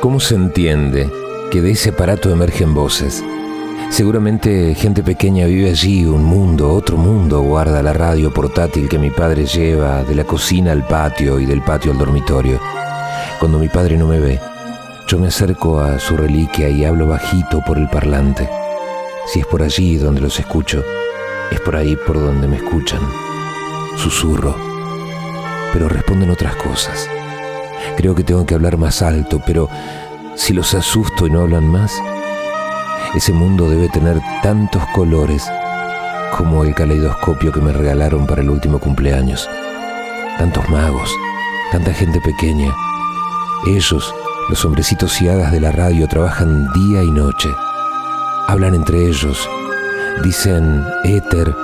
¿Cómo se entiende que de ese aparato emergen voces? Seguramente gente pequeña vive allí, un mundo, otro mundo, guarda la radio portátil que mi padre lleva de la cocina al patio y del patio al dormitorio. Cuando mi padre no me ve, yo me acerco a su reliquia y hablo bajito por el parlante. Si es por allí donde los escucho, es por ahí por donde me escuchan. Susurro, pero responden otras cosas. Creo que tengo que hablar más alto, pero si los asusto y no hablan más, ese mundo debe tener tantos colores como el caleidoscopio que me regalaron para el último cumpleaños. Tantos magos, tanta gente pequeña. Ellos, los hombrecitos y hadas de la radio, trabajan día y noche. Hablan entre ellos. Dicen éter,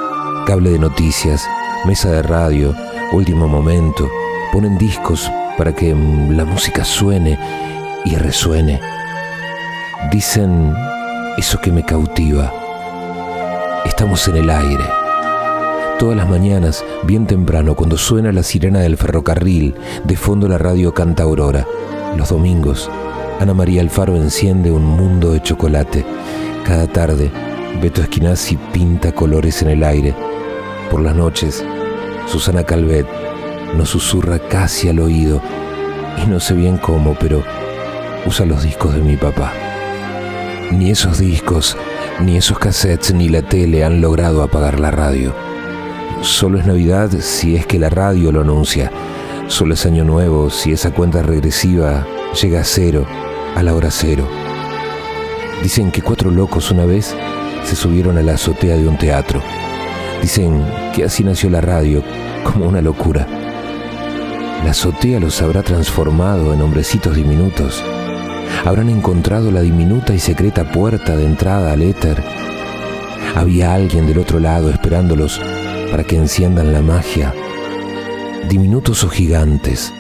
cable de noticias, mesa de radio, último momento. Ponen discos para que la música suene y resuene. Dicen eso que me cautiva. Estamos en el aire. Todas las mañanas, bien temprano, cuando suena la sirena del ferrocarril, de fondo la radio canta Aurora. Los domingos, Ana María Alfaro enciende un mundo de chocolate. Cada tarde, Beto Esquinazzi pinta colores en el aire. Por las noches, Susana Calvet nos susurra casi al oído, y no sé bien cómo, pero usa los discos de mi papá. Ni esos discos, ni esos cassettes, ni la tele han logrado apagar la radio. Solo es Navidad si es que la radio lo anuncia. Solo es Año Nuevo si esa cuenta regresiva llega a cero, a la hora cero. Dicen que cuatro locos una vez se subieron a la azotea de un teatro. Dicen que así nació la radio, como una locura. Azotea los habrá transformado en hombrecitos diminutos. Habrán encontrado la diminuta y secreta puerta de entrada al éter. Había alguien del otro lado esperándolos para que enciendan la magia. Diminutos o gigantes.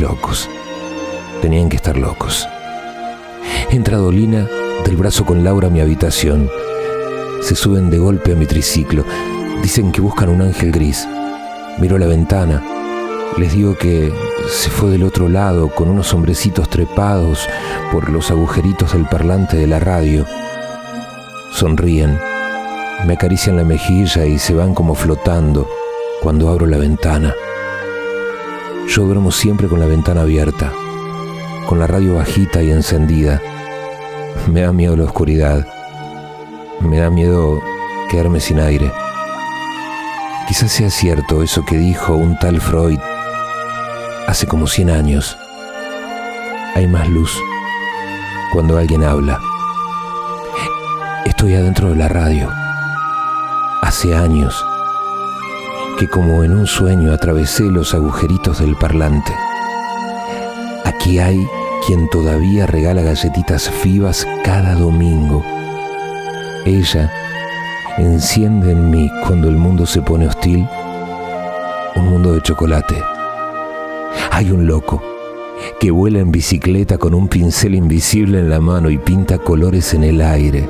Locos. Tenían que estar locos. Entra Dolina del brazo con Laura a mi habitación. Se suben de golpe a mi triciclo. Dicen que buscan un ángel gris. Miro la ventana les digo que se fue del otro lado con unos hombrecitos trepados por los agujeritos del parlante de la radio. Sonríen, me acarician la mejilla y se van como flotando cuando abro la ventana. Yo duermo siempre con la ventana abierta, con la radio bajita y encendida. Me da miedo la oscuridad. Me da miedo quedarme sin aire. Quizás sea cierto eso que dijo un tal Freud hace como 100 años. Hay más luz cuando alguien habla. Estoy adentro de la radio. Hace años que como en un sueño atravesé los agujeritos del parlante. Aquí hay quien todavía regala galletitas fivas cada domingo. Ella enciende en mí cuando el mundo se pone hostil un mundo de chocolate. Hay un loco que vuela en bicicleta con un pincel invisible en la mano y pinta colores en el aire.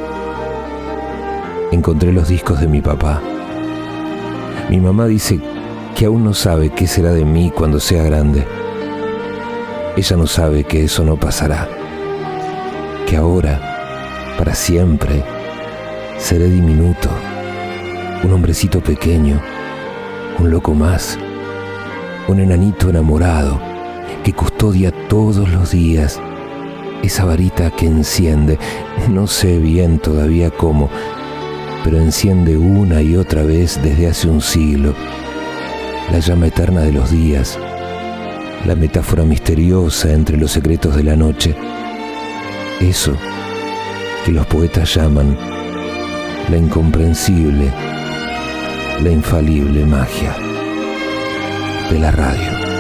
Encontré los discos de mi papá. Mi mamá dice que aún no sabe qué será de mí cuando sea grande. Ella no sabe que eso no pasará. Que ahora, para siempre, seré diminuto, un hombrecito pequeño, un loco más un enanito enamorado que custodia todos los días esa varita que enciende, no sé bien todavía cómo, pero enciende una y otra vez desde hace un siglo. La llama eterna de los días, la metáfora misteriosa entre los secretos de la noche, eso que los poetas llaman la incomprensible, la infalible magia de la radio.